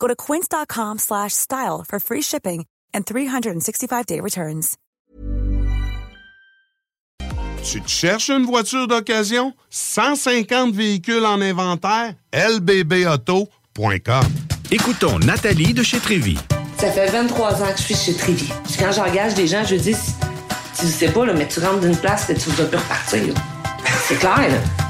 Go to quince.com slash style for free shipping and 365-day returns. Tu te cherches une voiture d'occasion? 150 véhicules en inventaire? lbbauto.com Écoutons Nathalie de chez Trévy. Ça fait 23 ans que je suis chez Trévy. Quand j'engage des gens, je dis, tu sais pas, là, mais tu rentres d'une place et tu vas plus repartir. C'est clair, là.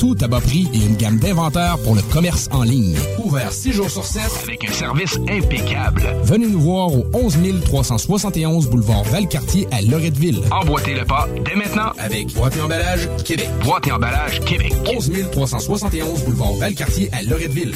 tout à bas prix et une gamme d'inventaires pour le commerce en ligne. Ouvert 6 jours sur 7 avec un service impeccable. Venez nous voir au 11 371 boulevard Valcartier à Loretteville. Emboîtez le pas dès maintenant avec Boîte et Emballage Québec. Boîte et Emballage Québec. 11 371 boulevard Valcartier à Loretteville.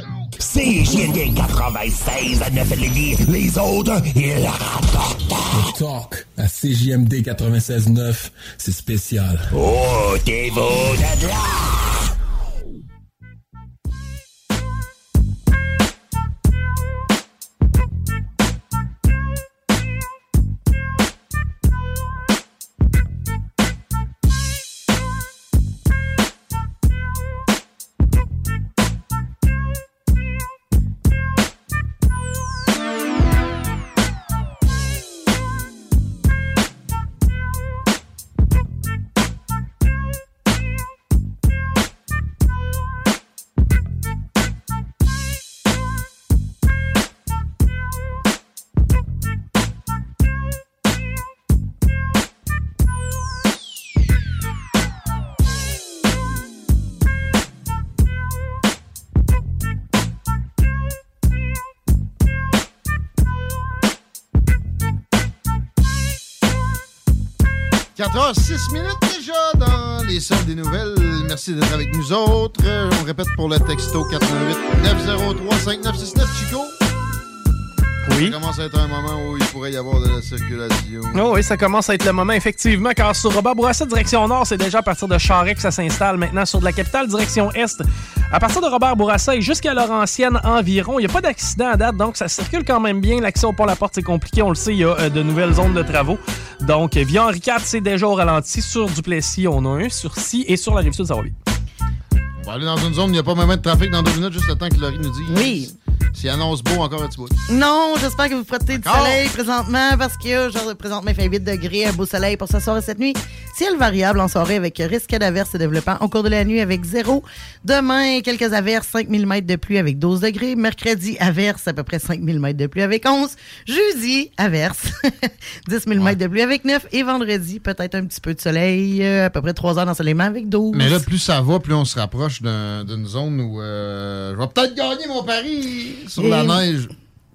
JND 96 à 9 Lévis. Les autres, ils rapportent. Le talk à CJMD 96.9, c'est spécial. Oh, t'es beau de là! 4h06 minutes déjà dans les salles des nouvelles. Merci d'être avec nous autres. On répète pour le texto 418 903 5969 Chico. Oui. Ça commence à être un moment où il pourrait y avoir de la circulation. Oh oui, ça commence à être le moment, effectivement, car sur Robert Bourassa, direction nord, c'est déjà à partir de Charest que ça s'installe. Maintenant, sur de la capitale, direction est, à partir de Robert Bourassa et jusqu'à Laurentienne environ, il n'y a pas d'accident à date, donc ça circule quand même bien. L'accès au pont-la-porte, c'est compliqué, on le sait, il y a euh, de nouvelles zones de travaux. Donc, euh, via Henri IV, c'est déjà au ralenti. Sur Duplessis, on a un. Sur Si et sur la rive sud, ça va bien. On va aller dans une zone où il n'y a pas vraiment de trafic dans deux minutes, juste le temps que Laurie nous dise. Oui. S'il annonce beau encore un petit bout. Non, j'espère que vous frottez du soleil présentement parce que genre, présentement, il fait 8 degrés, un beau soleil pour ce soir et cette nuit. Ciel variable en soirée avec risque d'averses se développant au cours de la nuit avec 0. Demain, quelques averses, 5000 mètres de pluie avec 12 degrés. Mercredi, averses, à peu près 5000 mètres de pluie avec 11. Jeudi, averses, 10 000 mètres de pluie avec 9. Et vendredi, peut-être un petit peu de soleil, euh, à peu près 3 heures d'ensoleillement avec 12. Mais là, plus ça va, plus on se rapproche d'un- d'une zone où euh, je vais peut-être gagner mon pari sur la neige.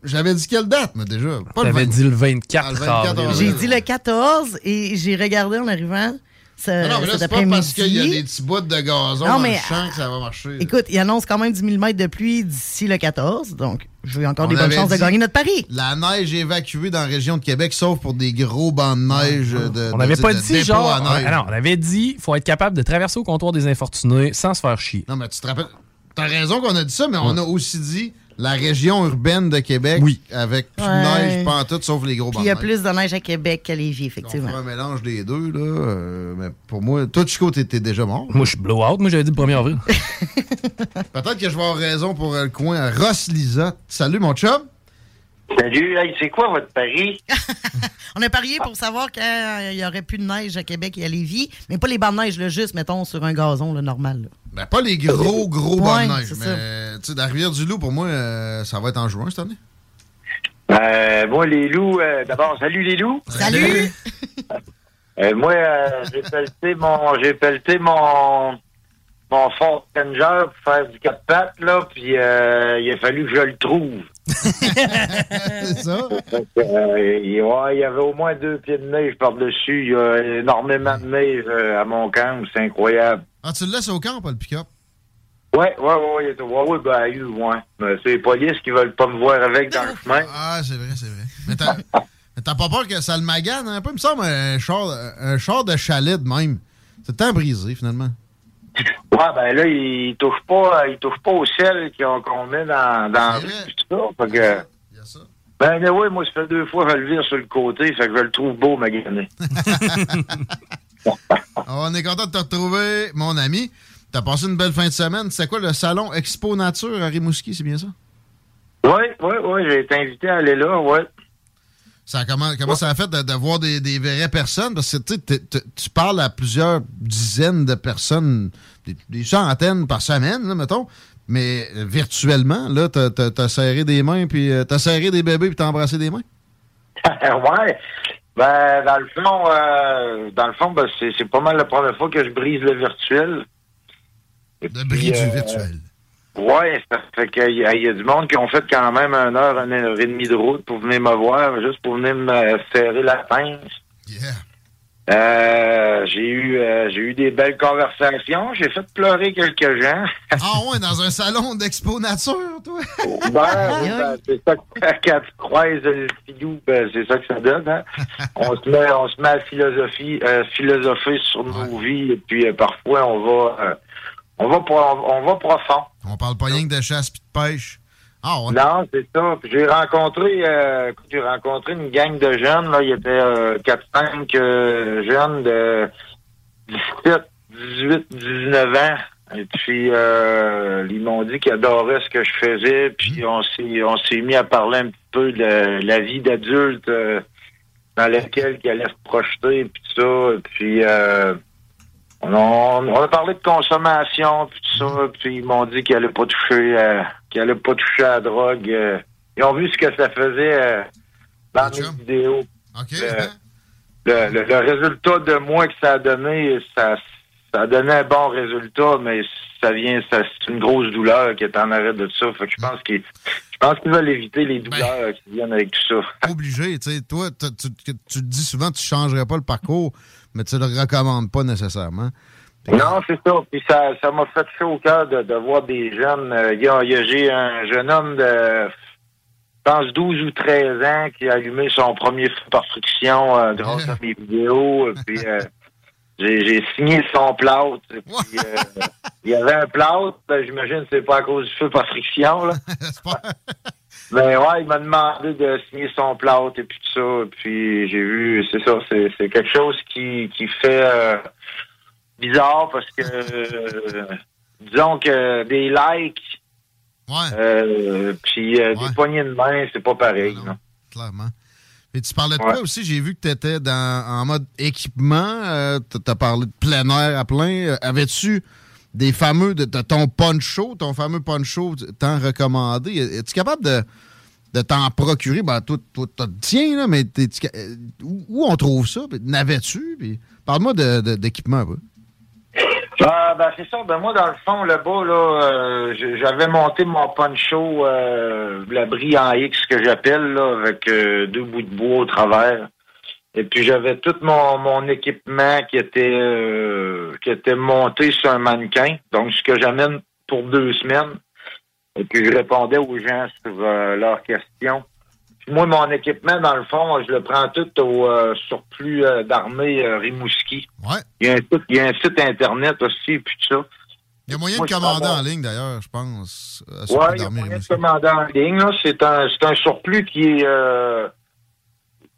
J'avais dit quelle date, mais déjà? Pas le T'avais 20. dit le 24, Ah, le 24 avril. J'ai dit le 14 et j'ai regardé en arrivant ce, Non, non, mais là, cet c'est pas parce qu'il y a des petits bouts de gazon Non, dans mais, le champ que ça va marcher. Écoute, il annonce quand même 10 000 mètres de pluie d'ici le 14, donc je vais encore On des bonnes chances de gagner notre pari. La neige évacuée dans la région de Québec, sauf pour des gros bancs de neige. De, On n'avait de- pas de dit, genre. Ah non, on avait dit faut être capable de traverser au comptoir des infortunés sans se faire chier. Non, mais tu te rappelles. T'as raison qu'on a dit ça, mais on a aussi dit la région urbaine de Québec avec plus de neige, pas en tout, sauf les gros bancs il y a plus de neige à Québec qu'à Lévis, On effectivement. fera un mélange des deux, là. euh, mais pour moi, toi, Chico, t'étais déjà mort. Moi, je suis blowout. Moi, j'avais dit le 1er avril. Peut-être que je vais avoir raison pour euh, le coin à Ross Lisotte. Salut, mon chum. Salut, hey, c'est quoi votre pari? On a parié pour savoir qu'il y aurait plus de neige à Québec et à Lévis, mais pas les bancs de neige, là, juste, mettons, sur un gazon là, normal. là. Ben, pas les gros, gros Ouais, de neige. c'est Mais, tu sais, la Rivière-du-Loup, pour moi, euh, ça va être en juin cette année. Euh, moi, les loups, euh, d'abord, salut les loups. Salut! Euh, moi, euh, j'ai pelleté mon, j'ai pelleté mon, mon Ford Ranger pour faire du quatre pattes, là, puis euh, il a fallu que je le trouve. c'est ça? Euh, il ouais, il y avait au moins deux pieds de neige par-dessus. Il y a énormément de neige euh, à mon camp, c'est incroyable. Ah, tu le laisses au camp, pas le pick-up? Ouais, ouais, ouais, ouais, ouais, ben, ouais. Mais c'est les polices qui veulent pas me voir avec dans le chemin. Ah, c'est vrai, c'est vrai. Mais t'as, pas peur que ça le magane un peu? Il me semble un char, un char de chalet de même. C'est temps brisé, finalement. Ouais, ben là, il touche pas, il touche pas au sel qu'on met dans, dans tout ça. Fait que, ben mais oui, moi, ça fait deux fois que je le vire sur le côté, fait que je le trouve beau, magané. On est content de te retrouver, mon ami. T'as passé une belle fin de semaine. C'est quoi le salon Expo Nature à Rimouski, c'est bien ça? Oui, oui, oui, j'ai été invité à aller là, ouais. Ça, comment, comment ça a fait de, de voir des, des vraies personnes? Parce que t'es- tu parles à plusieurs dizaines de personnes, des, des centaines par semaine, là, mettons. Mais euh, virtuellement, là, t'as, t'as serré des mains, puis euh, t'as serré des bébés, puis t'as embrassé des mains? ouais. Ben, dans le fond, euh, dans le fond, ben, c'est pas mal la première fois que je brise le virtuel. Le bris du virtuel. Ouais, ça fait qu'il y, a- il y a du monde qui ont fait quand même une heure, une heure et demie de route pour venir me voir, juste pour venir me serrer la pince. Euh, j'ai eu euh, j'ai eu des belles conversations, j'ai fait pleurer quelques gens. Ah ouais, dans un salon d'Expo Nature, toi? Ben, oui, c'est ça que quand tu croises le filou, ben, c'est ça que ça donne. Hein? on se met on se met à philosophie euh, philosopher sur nos vies et puis euh, parfois on va euh, on va pro- on va profond. On parle pas rien que de chasse puis de pêche. Ah ouais. Non, c'est ça. J'ai rencontré, euh, j'ai rencontré une gang de jeunes. Là, il y était euh, 4-5 euh, jeunes de 17, 18, 19 ans. Et puis euh, ils m'ont dit qu'ils adoraient ce que je faisais. Puis on s'est on s'est mis à parler un petit peu de la vie d'adulte euh, dans laquelle ils allaient se projeter puis ça. Puis euh, on, a, on a parlé de consommation puis tout ça, puis ils m'ont dit qu'ils allaient pas toucher euh, pas toucher à la drogue. euh. ils ont vu ce que ça faisait euh, dans mes vidéos. Le, le, le- le résultat de moi que ça a donné, ça, ça a donné un bon résultat, mais ça vient, ça, c'est une grosse douleur qui est en arrêt de ça. Fait que je pense qu'ils je pense qu'ils veulent éviter les douleurs qui viennent avec tout ça. obligé. Tu sais, toi, tu, tu- tu te dis souvent que tu changerais pas le parcours, mais tu le recommandes pas nécessairement. Non, c'est ça. Puis ça, ça m'a fait chaud au cœur de, de voir des jeunes. Euh, j'ai un jeune homme de, je pense, 12 ou 13 ans qui a allumé son premier feu par friction euh, grâce à mes vidéos. Puis euh, j'ai, signé son plâtre. Puis euh, il y avait un plâtre. Ben, j'imagine que c'est pas à cause du feu par friction. Là. Mais ouais, il m'a demandé de signer son plâtre et puis tout ça. Puis j'ai vu, c'est ça, c'est, c'est quelque chose qui, qui fait euh, bizarre parce que euh, disons que des likes euh, puis des poignées de main, c'est pas pareil. non. Clairement. Et tu parlais de quoi aussi? J'ai vu que tu étais dans, en mode équipement. tu as parlé de plein air à plein. Avais-tu des fameux, de, de ton poncho, ton fameux poncho tant recommandé? Es-tu capable de, de t'en procurer? Ben, toi, toi t'as le tien, là, mais euh, où, on trouve ça? N'avais-tu? Parle-moi de- de- d'équipement. peu. Ah, ben c'est ça. Ben moi, dans le fond, là-bas, là, euh, j'avais monté mon poncho, euh, l'abri en X que j'appelle, là, avec euh, deux bouts de bois au travers. Et puis j'avais tout mon, mon équipement qui était euh, qui était monté sur un mannequin, donc ce que j'amène pour deux semaines. Et puis je répondais aux gens sur euh, leurs questions. Puis moi, mon équipement, dans le fond, je le prends tout au euh, surplus d'armée Rimouski. Ouais. Il y, a un site, il y a un site internet aussi, puis tout ça. Il y a moyen Moi, de commander en ligne, d'ailleurs, je pense. Ouais, il y a moyen de commander en ligne. là. C'est un, un surplus qui est, euh,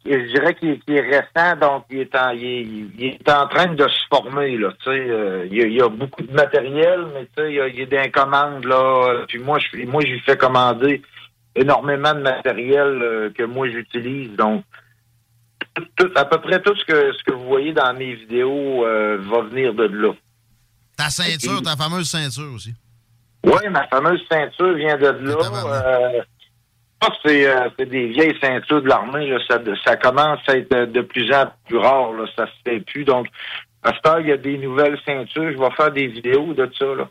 je dirais qu'il est, est récent, donc il est en, il est, il est en train de se former. Là, euh, il, y a, il a beaucoup de matériel, mais il y a, il commandes là. Puis moi, je, moi, je lui fais commander énormément de matériel euh, que moi j'utilise. Donc, tout- tout- à peu près tout ce que ce que vous voyez dans mes vidéos euh, va venir de là. Ta ceinture, ta fameuse ceinture aussi. Oui, ma fameuse ceinture vient de là. Euh, ça, c'est euh, des vieilles ceintures de l'armée. Ça, ça commence à être de plus en plus rare. Là. Ça se fait plus. Donc, à ce temps, il y a des nouvelles ceintures. Je vais faire des vidéos de ça. Là.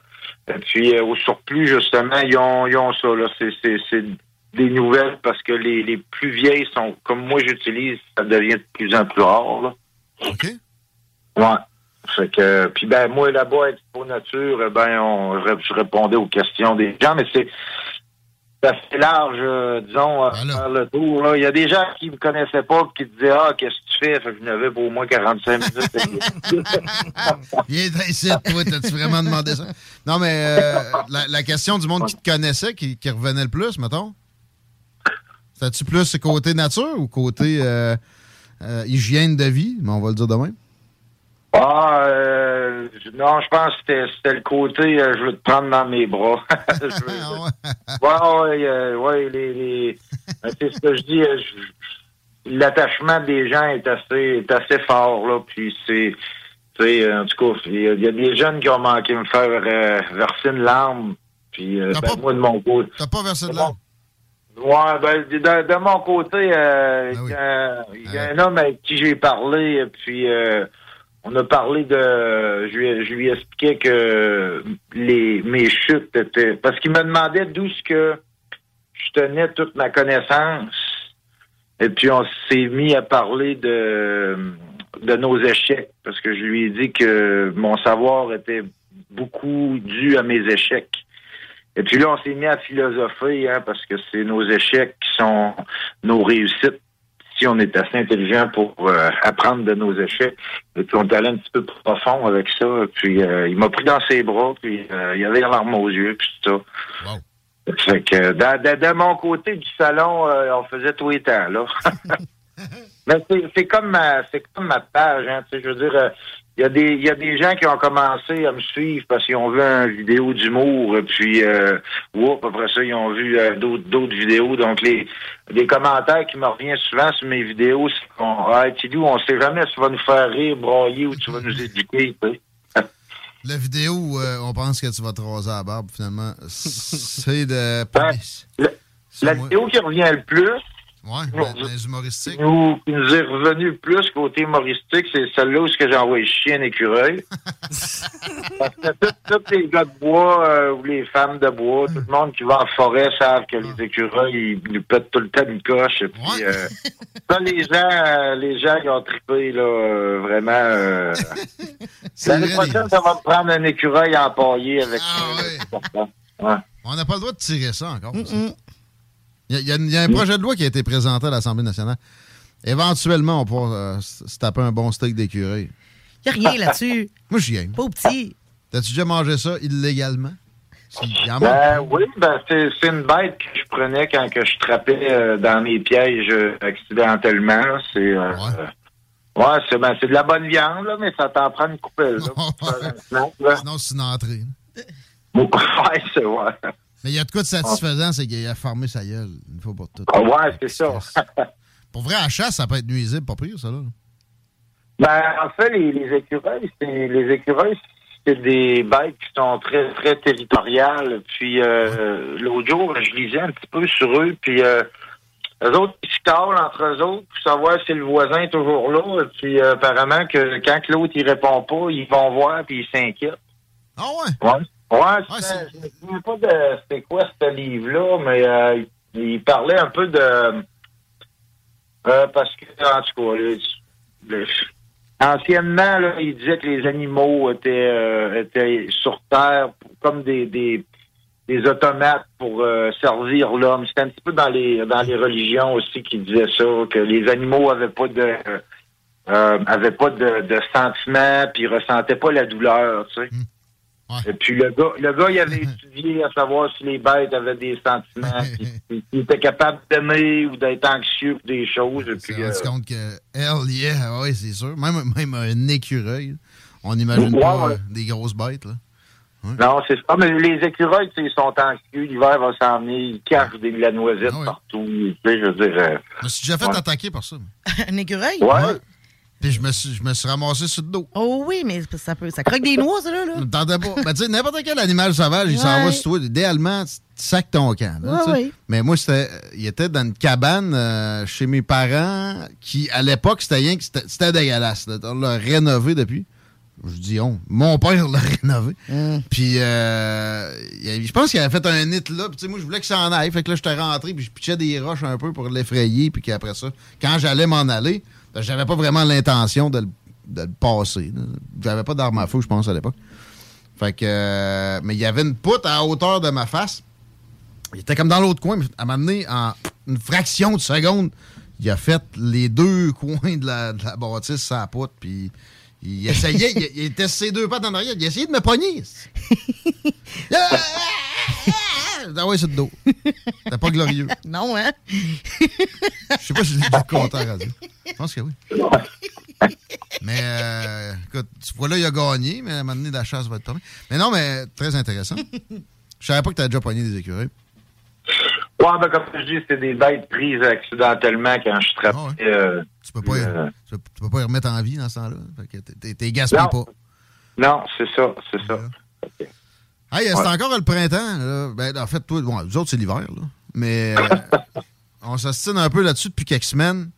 Et puis, euh, au surplus, justement, ils ont, ils ont ça. C'est, des nouvelles parce que les, les plus vieilles sont, comme moi j'utilise, ça devient de plus en plus rare. Là. OK. Ouais. Fait que, puis ben, moi, là-bas, Expo Nature, eh ben, on, je répondais aux questions des gens, mais c'est assez large, euh, disons, à faire le tour, là. Il y a des gens qui me connaissaient pas, puis qui disaient, ah, qu'est-ce que tu fais? Fait que je n'avais pour au moins 45 minutes? Viens ici, toi, t'as-tu vraiment demandé ça? Non, mais euh, la, la question du monde qui te connaissait, qui, qui revenait le plus, mettons? C'était-tu plus côté nature ou côté euh, euh, hygiène de vie? Mais on va le dire demain. Ah, euh, non, je pense que c'était, c'était le côté, euh, je veux te prendre dans mes bras. Veux- ouais, ouais, euh, ouais, les, les- euh, c'est ce que je dis. euh, l'attachement des gens est assez, est assez fort là. Puis c'est, euh, en tout cas, il y, y a des jeunes qui ont manqué me faire euh, verser une larme. Puis euh, ben, moi de mon côté. T'as pas versé de larmes? Ouais, ben, de, de- mon côté, euh, il y a- il y, a un homme avec qui j'ai parlé, puis euh, on a parlé de... Je lui, expliquais que les mes chutes étaient... Parce qu'il me demandait d'où ce que je tenais toute ma connaissance. Et puis on s'est mis à parler de, de nos échecs, parce que je lui ai dit que mon savoir était beaucoup dû à mes échecs. Et puis là, on s'est mis à philosopher, hein, parce que c'est nos échecs qui sont nos réussites. Si on est assez intelligent pour euh, apprendre de nos échecs. Et puis on est allé un petit peu profond avec ça. Puis euh, il m'a pris dans ses bras, puis euh, il avait larmes aux yeux, puis tout ça. Fait que de, mon côté du salon, euh, on faisait tous les temps, là. Mais c'est comme ma c'est comme ma page, hein, je veux dire, il y a des il y a des gens qui ont commencé à me suivre parce qu'ils ont vu une vidéo d'humour, et puis euh, whoop, après ça ils ont vu euh, d'autres vidéos. Donc les les commentaires qui me reviennent souvent sur mes vidéos, c'est qu'on ah Tidou, on sait jamais si tu vas nous faire rire, broyer ou tu vas nous éduquer. La vidéo où euh, on pense que tu vas te raser la barbe, finalement, c'est de... La, la vidéo qui revient le plus, Nous, les humoristiques. qui nous, qui nous est revenu plus côté humoristique, c'est celle-là où ce que j'ai envoyé chier un écureuil. Parce que tous les gars de bois euh, ou les femmes de bois, tout le monde qui va en forêt savent que les écureuils, ils nous pètent tout le temps une coche. Et puis, euh, ça, les gens, euh, les gens, ils ont trippé, là, euh, vraiment. euh, L'année prochaine, ça va me prendre un écureuil empaillé avec... euh, ouais. On n'a pas le droit de tirer ça encore. ça. Il y, a- il y a, il y a un projet de loi qui a été présenté à l'Assemblée nationale. Éventuellement, on pourra euh, se taper un bon steak d'écureuil. Y a rien là-dessus. Moi, j'y aime. Pas au petit. T'as-tu déjà mangé ça illégalement? Il Ben oui, ben c'est une bête que je prenais quand que je trappais euh, dans mes pièges euh, accidentellement. C'est euh, euh, ouais, c'est ben, c'est de la bonne viande, là, mais ça t'en prend une coupelle. Là, pour faire un snack, là. Sinon, c'est une entrée. ouais, c'est ouais. Mais il y a de quoi de satisfaisant, c'est qu'il a formé sa gueule une fois pour toutes. Ah ouais, c'est ça. Pour vrai, à chasse, ça peut être nuisible, pas pire, ça, là. Ben, en fait, les, les écureuils, c'est les écureuils, c'est des bêtes qui sont très, très territoriales. Puis euh, l'autre jour, je lisais un petit peu sur eux, puis euh, eux autres, ils se calent entre eux autres pour savoir si le voisin est toujours là. Puis euh, apparemment que quand l'autre il répond pas, ils vont voir puis ils s'inquiètent. Ah ouais? Ouais. Ouais, c'était- je me souviens pas de c'était quoi ce livre-là, mais euh, il, il parlait un peu de euh, parce que en tout cas, anciennement, là, il disait que les animaux étaient euh, étaient sur Terre pour- comme des, des des automates pour euh, servir l'homme. C'était un petit peu dans les dans les religions aussi qui disaient ça, que les animaux avaient pas de euh, avaient pas de, de sentiments, puis ils ressentaient pas la douleur, tu sais. Et puis le gars, le gars, il avait étudié à savoir si les bêtes avaient des sentiments, s'ils étaient capables d'aimer ou d'être anxieux pour des choses. Et puis, Tu te euh, rends compte que, hell yeah, ouais, c'est sûr. Même, même un écureuil, on n'imagine Ouais, pas ouais. euh, des grosses bêtes, là. Non, c'est ça. Mais les écureuils, ils sont anxieux. L'hiver va s'en venir. Ils cachent des, de la noisette partout. Tu sais, je veux dire. euh, Je me suis déjà fait ouais. attaquer par ça. Un écureuil? Ouais. Puis je me suis, je me suis ramassé sur le dos. Oh oui, mais ça peut. Ça croque des noix, ça, là. là. T'entends pas. Ben, tu sais, n'importe quel animal sauvage, il s'en Ouais. va sur toi. Idéalement, tu sacs ton camp. là, Ouais. Mais moi, c'était, il était dans une cabane euh, chez mes parents qui, à l'époque, c'était rien que c'était, dégueulasse. là. On l'a rénové depuis. Je dis on. Mon père l'a rénové. Puis, euh, je pense qu'il avait fait un nid là. Puis, tu sais, moi, je voulais que ça en aille. Fait que là, j'étais rentré, puis je pitchais des roches un peu pour l'effrayer. Puis qu'après ça, quand j'allais m'en aller, j'avais pas vraiment l'intention de le, de le passer. J'avais pas d'arme à feu, je pense, à l'époque. Fait que. euh, mais il y avait une poutre à hauteur de ma face. Il était comme dans l'autre coin, mais à m'amener en une fraction de seconde. Il a fait les deux coins de la, de la bâtisse la poutre, puis il essayait, il, il était ses deux pattes en arrière, il essayait de me pogner. Ah ouais, c'est le dos. C'était pas glorieux. Non, hein? Je sais pas si je l'ai déjà compté à la radio. Je pense que oui. Mais, euh, écoute, tu vois là, il a gagné, mais à un moment donné, la chasse va être tombée. Mais non, mais très intéressant. Je savais pas que tu as déjà pogné des écureuils. Ouais, ben, comme je dis, c'était des bêtes prises accidentellement quand je trappais. euh, Tu peux pas, euh, tu peux, tu peux pas y remettre en vie dans ce temps-là? T'es- t'es- t'es gaspillé Non. pas. Non, c'est ça, c'est ça. Hey, c'est Ouais. encore le printemps. Là. Ben, en fait, toi, bon, nous autres, c'est l'hiver. là. Mais euh, on s'ostine un peu là-dessus depuis quelques semaines.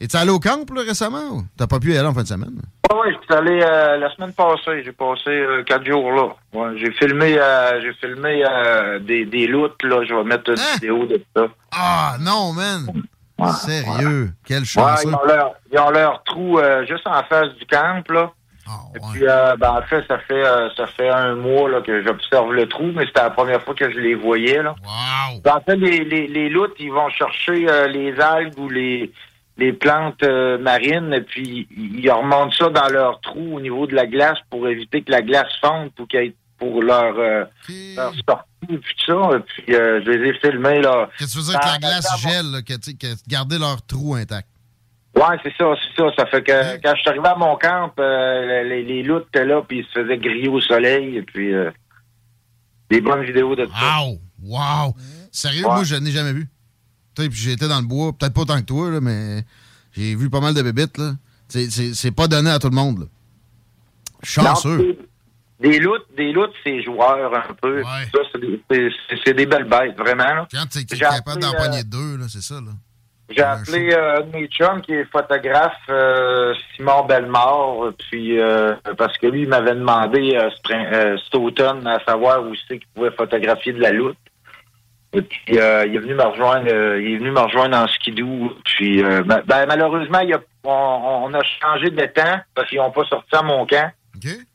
Es-tu allé au camp là, récemment? ou? T'as pas pu y aller en fin de semaine? Ouais, ouais, je suis allé euh, la semaine passée. J'ai passé euh, quatre jours là. Ouais, j'ai filmé, j'ai filmé des, des loots, là. Je vais mettre une vidéo de ça. Ah, non, man! Sérieux? Quelle chance! ils ont leur, ils ont leur trou juste en face du camp, là. Et puis, euh, ben, en fait, ça fait euh, ça fait un mois là, que j'observe le trou, mais c'était la première fois que je les voyais. Là. Ben, en fait, les, les, les loutres, ils vont chercher euh, les algues ou les, les plantes marines, et puis ils remontent ça dans leur trou au niveau de la glace pour éviter que la glace fonde pour pour leur, euh, leur sortie, puis tout ça. Et puis, euh, je les ai filmés. Qu'est-ce que tu veux dire que la glace gèle, là, que garder leur trou intact? Ouais, c'est ça, c'est ça. Ça fait que quand je suis arrivé à mon camp, euh, les, les étaient là, puis ils se faisaient griller au soleil, et puis euh, des bonnes vidéos de ça. Wow! Wow! Sérieux, Ouais. moi, je n'ai jamais vu. Tu sais, puis j'étais dans le bois, peut-être pas autant que toi, là, mais j'ai vu pas mal de bébites, là. C'est- C'est c'est pas donné à tout le monde, là. Chanceux. Non, Des loutres, des loutres, c'est joueurs un peu. Ça, c'est des- des belles bêtes, vraiment. Là. Quand t'es J'ai capable d'en euh, deux, là, c'est ça, là. J'ai appelé euh, un de mes chums qui est photographe, euh, Simon Bellemare, puis euh, parce que lui, il m'avait demandé euh, ce cet automne à savoir où c'est qu'il pouvait photographier de la loutre. Et puis il est venu me rejoindre, il est venu me rejoindre en skidoo. Puis euh, ben, ben, malheureusement, il y a, on, on a changé de temps parce qu'ils n'ont pas sorti à mon camp.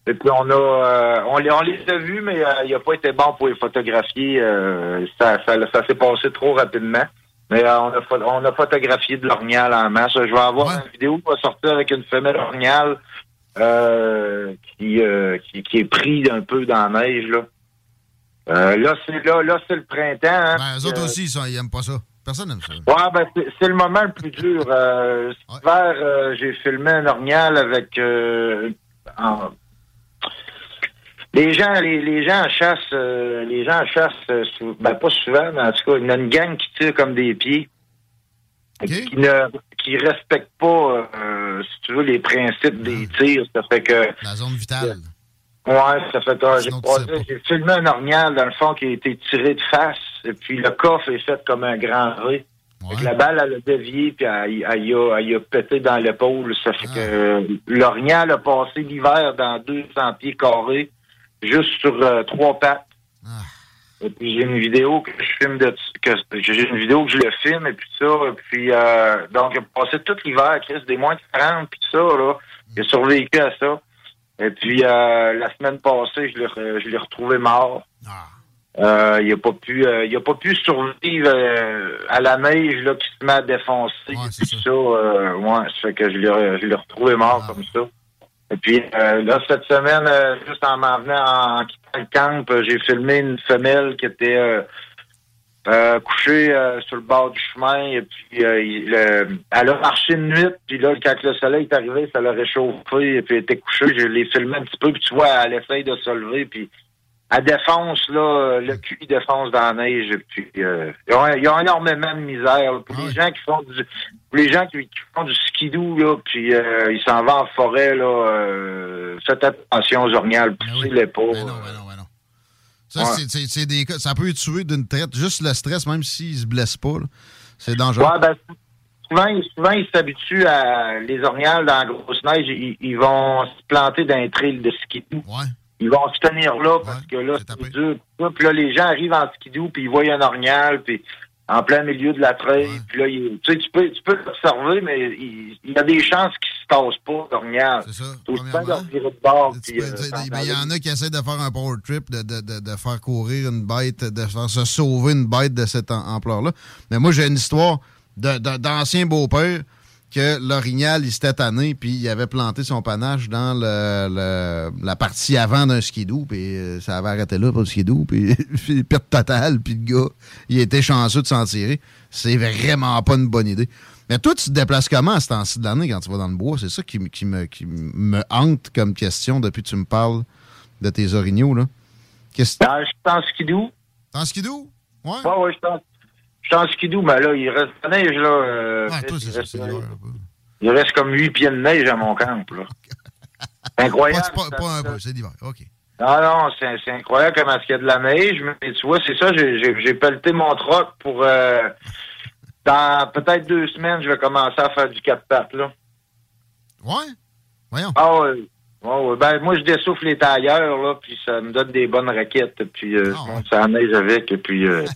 Et puis on a on, les, on les a vus, mais il n'a pas été bon pour les photographier. ça ça, ça s'est passé trop rapidement. Mais euh, on, a, on a photographié de l'orignal en masse. Je vais avoir une vidéo qui va sortir avec une femelle orignal euh, qui, euh, qui, qui est prise un peu dans la neige. Là, Euh, là c'est là, là c'est le printemps. hein, Ben, eux autres euh, aussi, ils, sont- ils aiment pas ça. Personne n'aime ça. Ouais, ben c'est- le moment le plus dur. Euh, cet hiver, j'ai filmé un orignal avec euh, en- les gens, les, les gens chassent, euh, les gens chassent, euh, sou- ben pas souvent, mais en tout cas, il y a une gang qui tire comme des pieds, qui ne, qui respecte pas, euh, si tu veux, les principes des tirs. Ça fait que La zone vitale. Ouais, ça fait que j'ai passé- j'ai filmé un orignal, dans le fond, qui a été tiré de face, et puis le coffre est fait comme un grand V. Que La balle, elle a dévié, puis elle, a, elle a pété dans l'épaule. Ça fait que euh, l'orignal a passé l'hiver dans 200 pieds carrés, juste sur euh, trois pattes. Et puis j'ai une vidéo que je filme de que j'ai une vidéo que je le filme et puis ça et puis euh, donc il a passé tout l'hiver Chris des moins de 40 puis ça là. Il a survécu à ça. Et puis euh, la semaine passée je l'ai re- je l'ai retrouvé mort. Euh, il a pas pu euh, il a pas pu survivre euh, à la neige là qui se met à défoncer ça, ouais ça fait que je l'ai je l'ai retrouvé mort comme ça et puis euh, là, cette semaine, euh, juste en m'en venant en, quittant le camp, euh, j'ai filmé une femelle qui était euh, euh, couchée sur le bord du chemin. Et puis elle a marché une nuit. Puis là, quand le soleil est arrivé, ça l'a réchauffé. Et puis elle était couchée. Je l'ai filmé un petit peu. Puis tu vois, elle essaye de se lever. Puis elle défonce, là, le cul il défonce dans la neige. Puis euh, il y a- il y, a énormément de misère. là. Pour les gens qui font du pour les gens qui, qui font du skidoo, là, puis euh, ils s'en vont en forêt, là, euh, faites attention aux orignales, poussez-les pas. Ça, c'est- c'est c'est des cas. Ça peut tuer d'une traite. Juste le stress, même s'ils se blessent pas, c'est dangereux. Ouais, ben, souvent, ils- souvent, ils s'habituent à les orignales dans la grosse neige, ils, ils vont se planter dans un trail de skidoo. Ils vont se tenir là parce que là, c'est dur. Puis là, les gens arrivent en skidoo, puis ils voient un orignal, puis en plein milieu de la trail. Puis là, il- tu sais, tu peux, tu peux l'observer, mais il, il y a des chances qu'il se tasse pas, l'orignal. C'est ça. Euh, Ben, Il y en a qui essaient de faire un power trip, de, de, de, de faire courir une bête, de faire se sauver une bête de cette am- ampleur-là. Mais moi, j'ai une histoire d'ancien beau-père que l'orignal, il s'était tanné, puis il avait planté son panache dans le, le- la partie avant d'un skidoo, puis euh, ça avait arrêté là pour le skidoo, puis puis perte totale, puis le gars, il était chanceux de s'en tirer. C'est vraiment pas une bonne idée. Mais toi, tu te déplaces comment à ce temps-ci de l'année quand tu vas dans le bois? C'est ça qui, me- qui me, qui me hante comme question depuis que tu me parles de tes orignaux, là. Qu'est-ce Ah, je suis en skidoo. En skidoo? Ouais. Ouais, ouais, je suis en, je suis en skidoo, mais là, il reste de la neige, là. euh, Ouais, toi, c'est il, ça, reste, euh, il comme 8 pieds de neige à mon camp, là. Incroyable. Pas, pas, pas un peu, c'est l'hiver. OK. Non, non, c'est incroyable comment est-ce qu'il y a de la neige, mais tu vois, c'est ça, j'ai- pelleté mon troc pour... euh, dans peut-être deux semaines, je vais commencer à faire du quatre pattes, là. Ouais? Voyons. Ah ouais. Ben, moi, je dessouffle les tailleurs, là, puis ça me donne des bonnes raquettes, puis euh, je monte ça neige avec, et puis... Euh,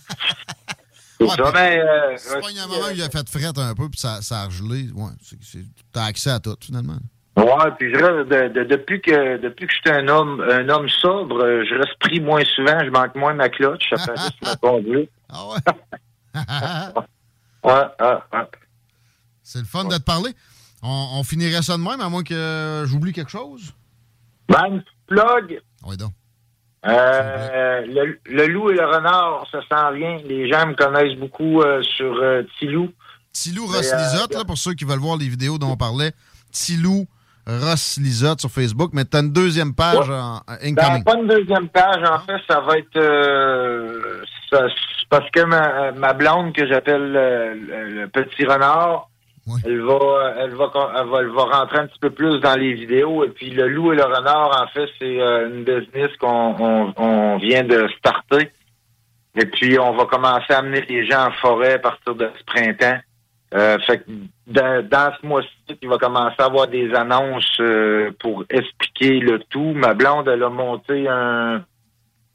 c'est ça, mais... Euh, C'est pas un moment où il a fait frette un peu, puis ça, ça a gelé. Ouais, t'as accès à tout, finalement. Ouais, puis je reste de, de- depuis que depuis que je suis un homme un homme sobre, euh, je reste pris moins souvent, je manque moins ma clutch, ça fait juste ma conduite. Ah ouais? Ouais, ouais, ouais. C'est le fun de te parler. On, on finirait ça de même, à moins que j'oublie quelque chose? Ben, plug. Oui, donc. Euh, le, le loup et le renard, ça s'en vient. Les gens me connaissent beaucoup euh, sur euh, Tilou. Tilou Ross Lisotte, là, pour ceux qui veulent voir les vidéos dont on parlait. Tilou Ross Lisotte sur Facebook, mais t'as une deuxième page en, en Ben, incoming. pas une deuxième page, en fait, ça va être euh, ça- parce que ma, ma blonde que j'appelle le, le petit renard, elle va elle va elle va elle va rentrer un petit peu plus dans les vidéos et puis le loup et le renard en fait c'est euh, une business qu'on on, vient de starter et puis on va commencer à amener les gens en forêt à partir de ce printemps. Euh, fait que dans, dans ce mois-ci, il va commencer à avoir des annonces euh, pour expliquer le tout. Ma blonde, elle a monté un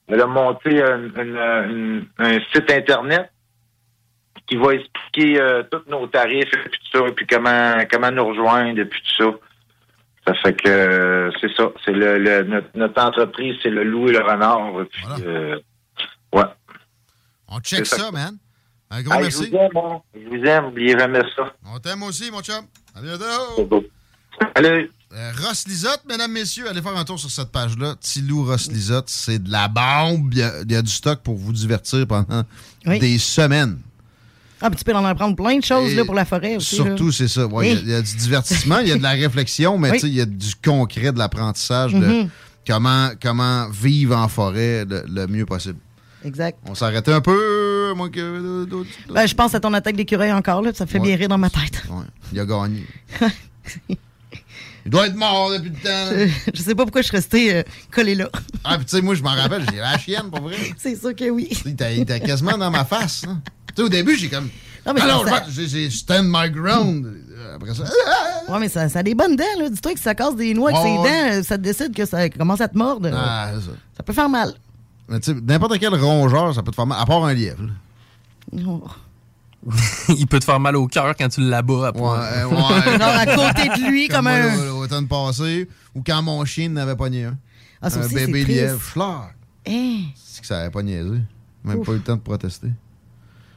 elle a monté un- un site internet qui va expliquer euh, tous nos tarifs et puis tout ça, et puis comment comment nous rejoindre et puis tout ça. Ça fait que euh, c'est ça. C'est le, le- notre, notre entreprise, c'est le loup et le renard. et Puis, euh, ouais. On check ça, ça. man. Un gros Hey, merci. Je vous aime, hein. Je vous aime, oubliez jamais ça. On t'aime aussi, mon chum. À bientôt. Euh, Ross Lisotte, mesdames, messieurs, allez faire un tour sur cette page-là. Tilou Ross Lisotte, c'est de la bombe. Il y, a, il y a du stock pour vous divertir pendant Oui. des semaines. Ah, puis tu peux en apprendre plein de choses là, pour la forêt aussi. Surtout, c'est ça. Il y a- Oui. il y, a du divertissement, il y a de la réflexion, mais Oui. tu sais, il y a du concret, de l'apprentissage de Mhm. comment, comment vivre en forêt le, le mieux possible. Exact. On s'arrêtait un peu, moins que d'autres. Ben, je pense à ton attaque d'écureuil encore, là, ça me fait Ouais. bien rire dans ma tête. Ouais, il a gagné. il doit être mort depuis le temps. là. je sais pas pourquoi je suis resté euh, collé là. Ah, puis tu sais, moi, je m'en rappelle, j'ai la chienne, pour vrai. C'est sûr que oui. Il était, quasiment dans ma face. là. Tu sais, au début, j'ai comme. Non, mais Alors, ça- j'ai j'ai stand my ground. Euh, Après ça. Ouais, mais ça, ça a des bonnes dents, là. Dis-toi que ça casse des noix avec Ouais, ses ouais. dents, euh, ça te décide que ça commence à te mordre. Ah, c'est ça. Ça peut faire mal. Mais tu sais, n'importe quel rongeur, ça peut te faire mal, à part un lièvre. là. Oh. Il peut te faire mal au cœur quand tu l'abats après. Ouais, ouais. Genre à côté de lui, comme moi, un- L'automne passé, ou quand mon chien n'avait pogné un. Ah, un aussi, bébé lièvre. Schlag. Hein? C'est que ça n'avait pas niaisé. Même Ouf. pas eu le temps de protester.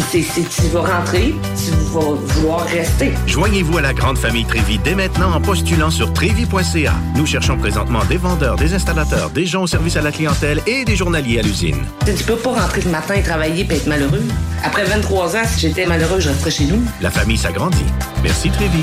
C'est- tu vas rentrer, tu vas vouloir rester. Joignez-vous à la grande famille Trévi dès maintenant en postulant sur trévi.ca. Nous cherchons présentement des vendeurs, des installateurs, des gens au service à la clientèle et des journaliers à l'usine. Tu peux pas rentrer le matin et travailler et être malheureux. Après 23 ans, si j'étais malheureux, je resterais chez nous. La famille s'agrandit. Merci Trévi.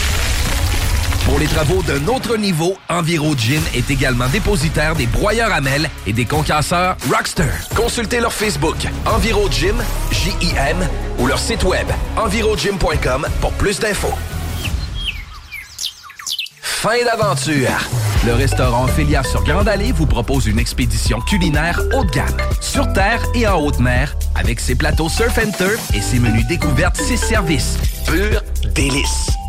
Pour les travaux d'un autre niveau, Enviro Gin est également dépositaire des broyeurs à mêles et des concasseurs Rockster. Consultez leur Facebook Enviro Gym, J-I-M, ou leur site web envirogym.com pour plus d'infos. Fin d'aventure! Le restaurant Félia sur Grande Allée vous propose une expédition culinaire haut de gamme, sur terre et en haute mer, avec ses plateaux surf and turf et ses menus découvertes, ses services. Pur délice!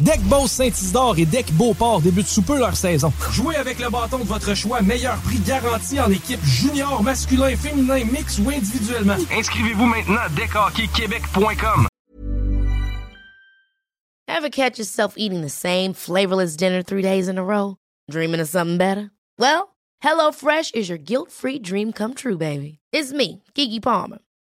Deck Boss Saint-Isidore et Deck Beauport débutent sous peu leur saison. Jouez avec le bâton de votre choix, meilleur prix garanti en équipe junior, masculin, féminin, mix ou individuellement. Inscrivez-vous maintenant à deckhockeyquebec.com. Ever catch yourself eating the same flavorless dinner three days in a row? Dreaming of something better? Well, HelloFresh is your guilt-free dream come true, baby. It's me, Kiki Palmer.